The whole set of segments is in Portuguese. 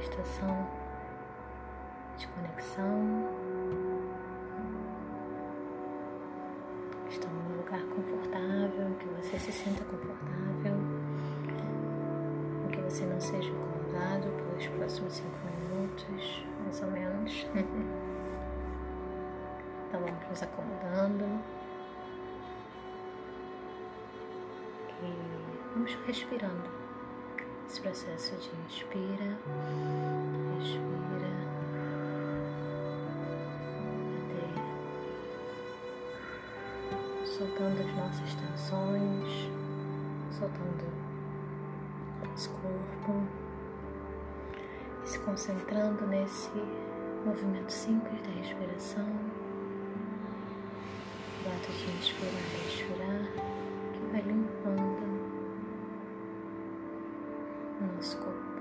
estação de conexão. Estão num lugar confortável, que você se sinta confortável, que você não seja incomodado pelos próximos cinco minutos, mais ou menos. então vamos nos acomodando. E vamos respirando esse processo de inspira, expira, até soltando as nossas tensões, soltando nosso corpo e se concentrando nesse movimento simples da respiração, o ato de inspirar e expirar, que vai limpando o nosso corpo. Então,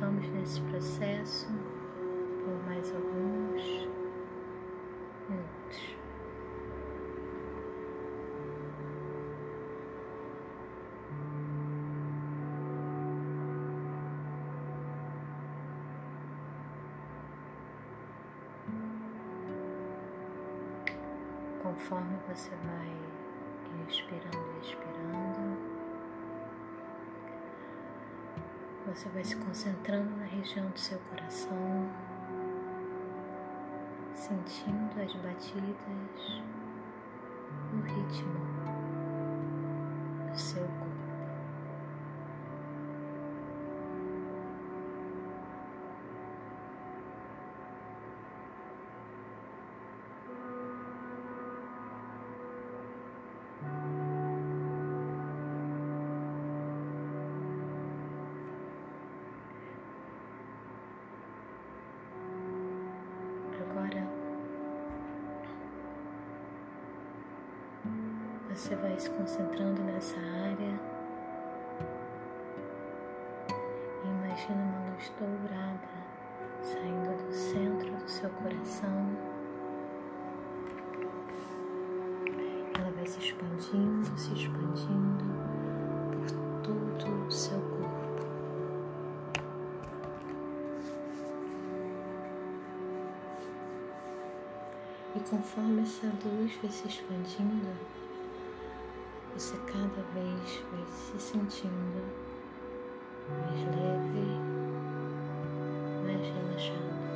vamos nesse processo por mais alguns minutos. Conforme você vai Você vai se concentrando na região do seu coração, sentindo as batidas, o ritmo do seu você vai se concentrando nessa área. Imagina uma luz dourada saindo do centro do seu coração. Ela vai se expandindo, se expandindo por todo o seu corpo. E conforme essa luz vai se expandindo, você cada vez vai se sentindo mais leve, mais relaxado.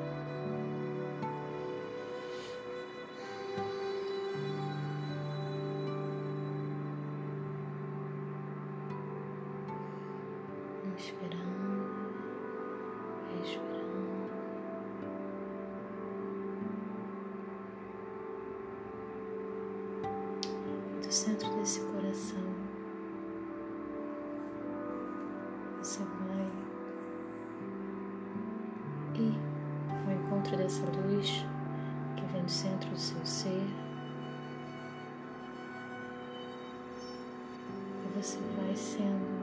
Coração, você vai. Ir ao encontro dessa luz que vem do centro do seu ser. E você vai sendo.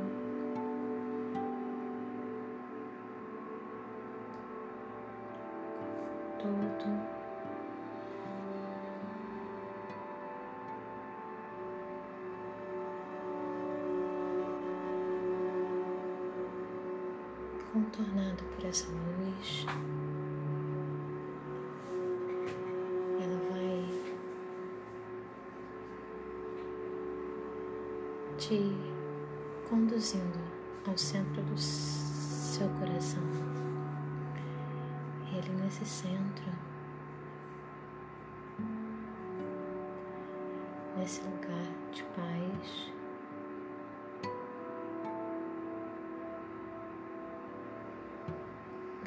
Todo contornado por essa luz. Ela vai te conduzindo ao centro do seu coração. E ali nesse centro, nesse lugar de paz,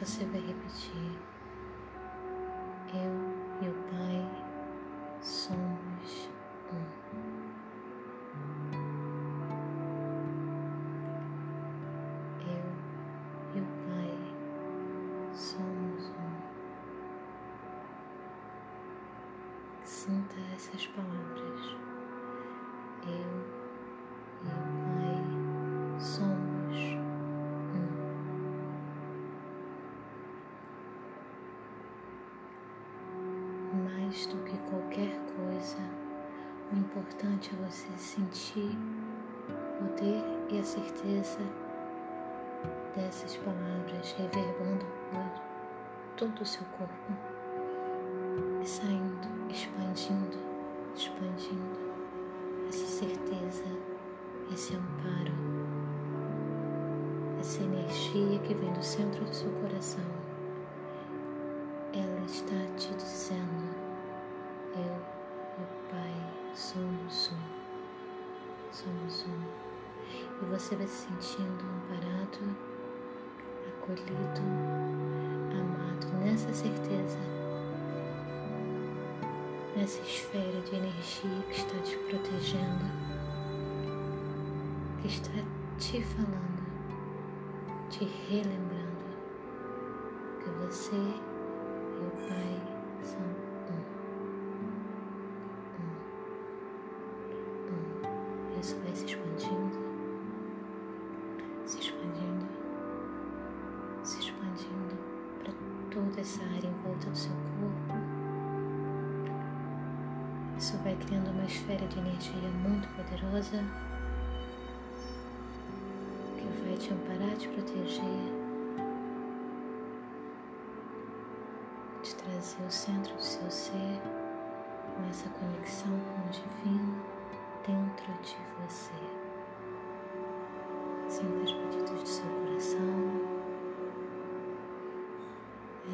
você vai repetir: Eu e o Pai somos um. Eu e o Pai somos um. Sinta essas palavras. Importante é você sentir o poder e a certeza dessas palavras reverbando por todo o seu corpo e saindo, expandindo, expandindo essa certeza, esse amparo, essa energia que vem do centro do seu coração. Ela está te dizendo: você vai se sentindo amparado, acolhido, amado nessa certeza nessa esfera de energia que está te protegendo, que está te falando, te relembrando que você Isso vai criando uma esfera de energia muito poderosa que vai te amparar, te proteger, te trazer o centro do seu ser com essa conexão com o divino dentro de você. Sinta as batidas do seu coração,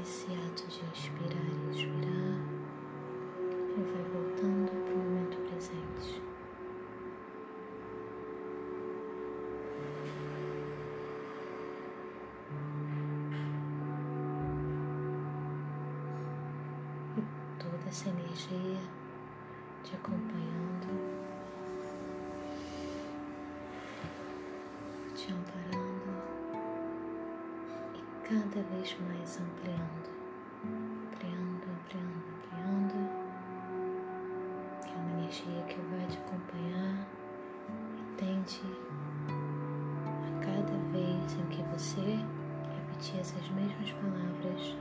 esse ato de inspirar e expirar e vai voltando para o momento presente. E toda essa energia te acompanhando, te amparando e cada vez mais ampliando, você repetir essas mesmas palavras,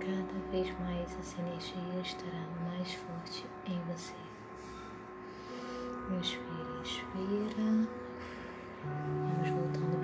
cada vez mais essa energia estará mais forte em você. Inspira, expira. Vamos voltando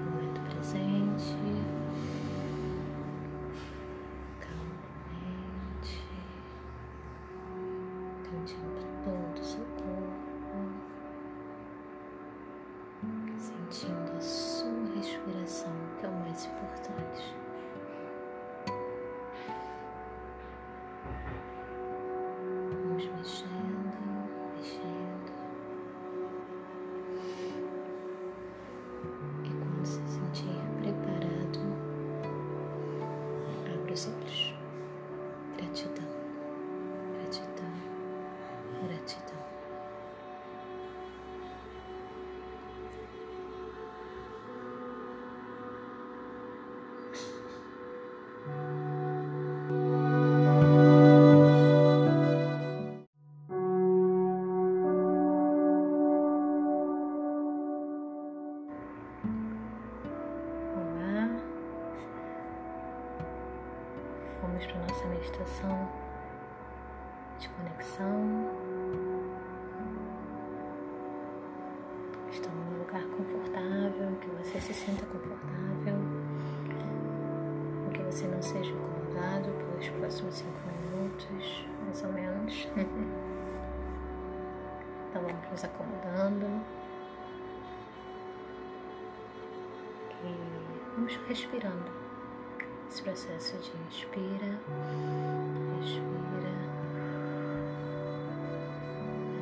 vamos respirando. Esse processo de inspira,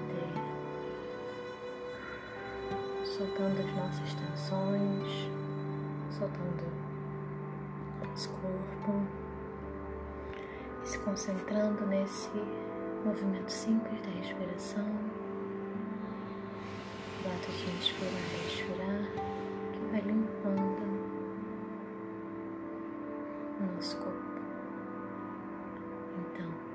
até soltando as nossas tensões, soltando nosso corpo. E se concentrando nesse movimento simples da respiração, o ato de inspirar e o nosso corpo. Então,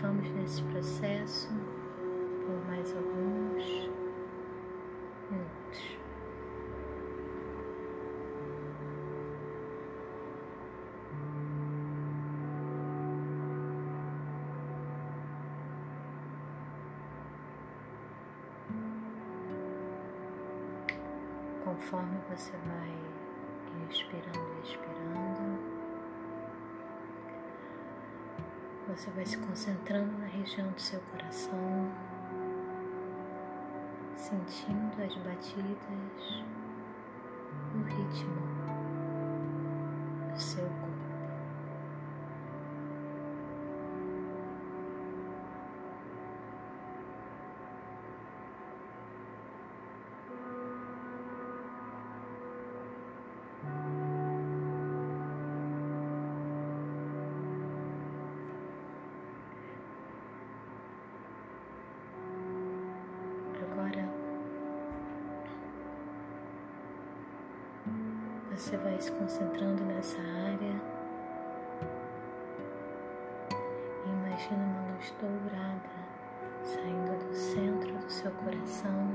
vamos nesse processo por mais alguns minutos. Conforme você vai inspirando e você vai se concentrando na região do seu coração, sentindo as batidas, o ritmo do seu corpo. Você vai se concentrando nessa área. Imagina uma luz dourada saindo do centro do seu coração.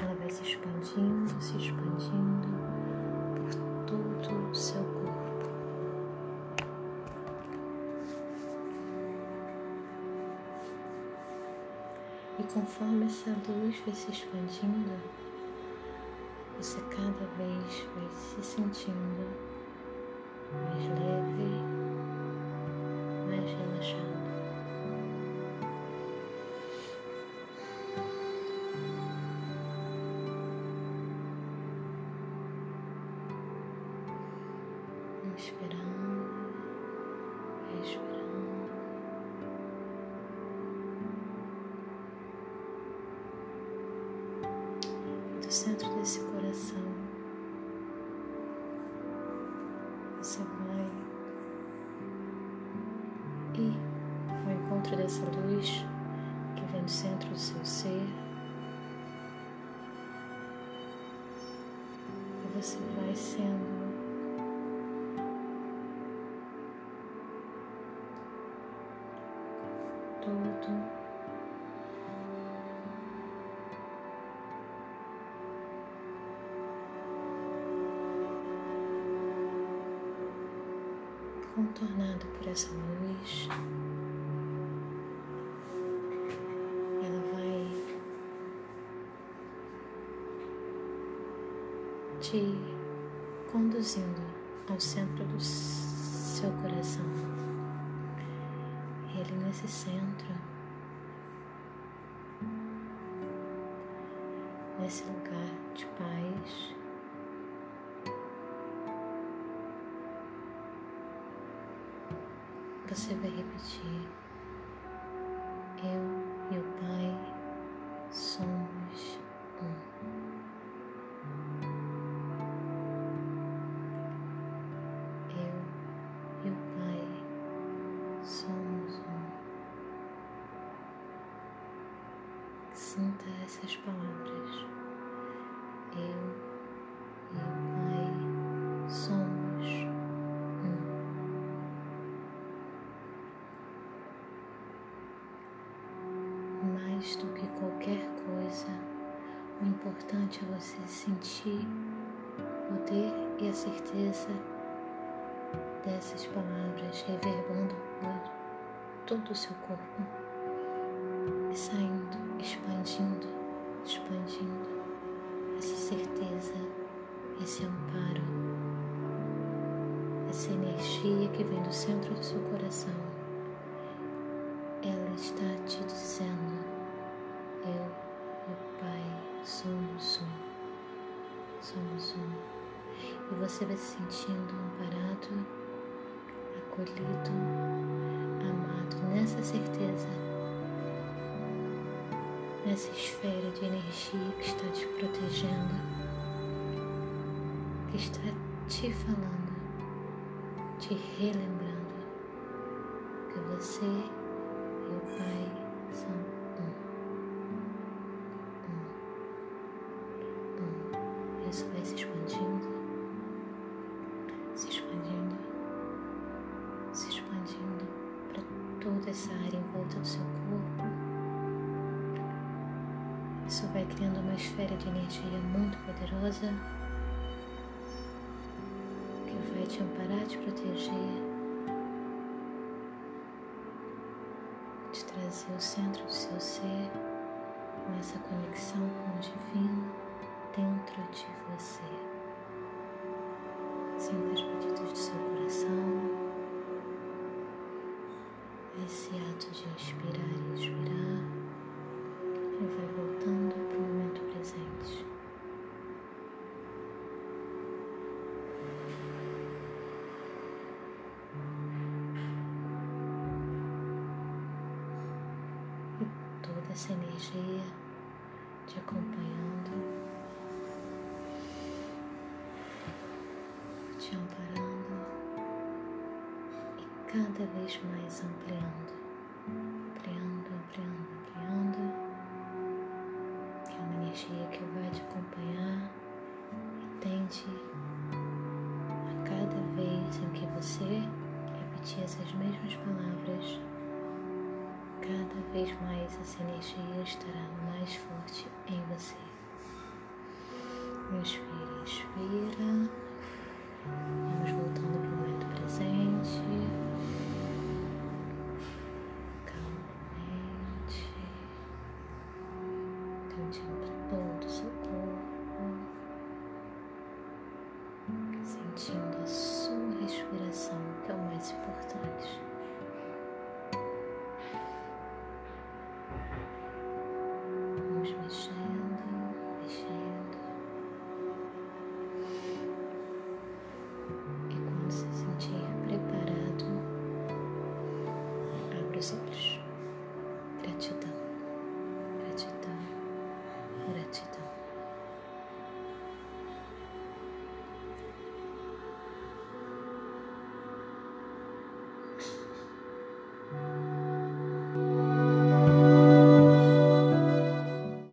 Ela vai se expandindo, se expandindo por todo o seu corpo. E conforme essa luz vai se expandindo, você cada vez vai se sentindo mais leve, mais relaxado. Encontro dessa luz que vem do centro do seu ser. E você vai sendo todo contornado por essa luz. Te conduzindo ao centro do seu coração. E ali nesse centro, nesse lugar de paz, você vai repetir: essas palavras. Eu e o Pai somos um. Mais do que qualquer coisa, o importante é você sentir o poder e a certeza dessas palavras reverberando por todo o seu corpo e saindo, expandindo, expandindo essa certeza, esse amparo, essa energia que vem do centro do seu coração. Ela está te dizendo: Eu e o Pai somos um, somos um. E você vai se sentindo amparado, acolhido, amado nessa certeza, nessa esfera de energia que está te protegendo, que está te falando, te relembrando que você e o Pai são Isso vai criando uma esfera de energia muito poderosa que vai te amparar, te proteger, te trazer o centro do seu ser com essa conexão com o divino dentro de você. Sinta as batidas do seu coração. Esse ato de inspirar e expirar vai voltando para o momento presente. E toda essa energia te acompanhando. te amparando e cada vez mais ampliando, vez mais essa energia estará mais forte em você. Inspira, expira.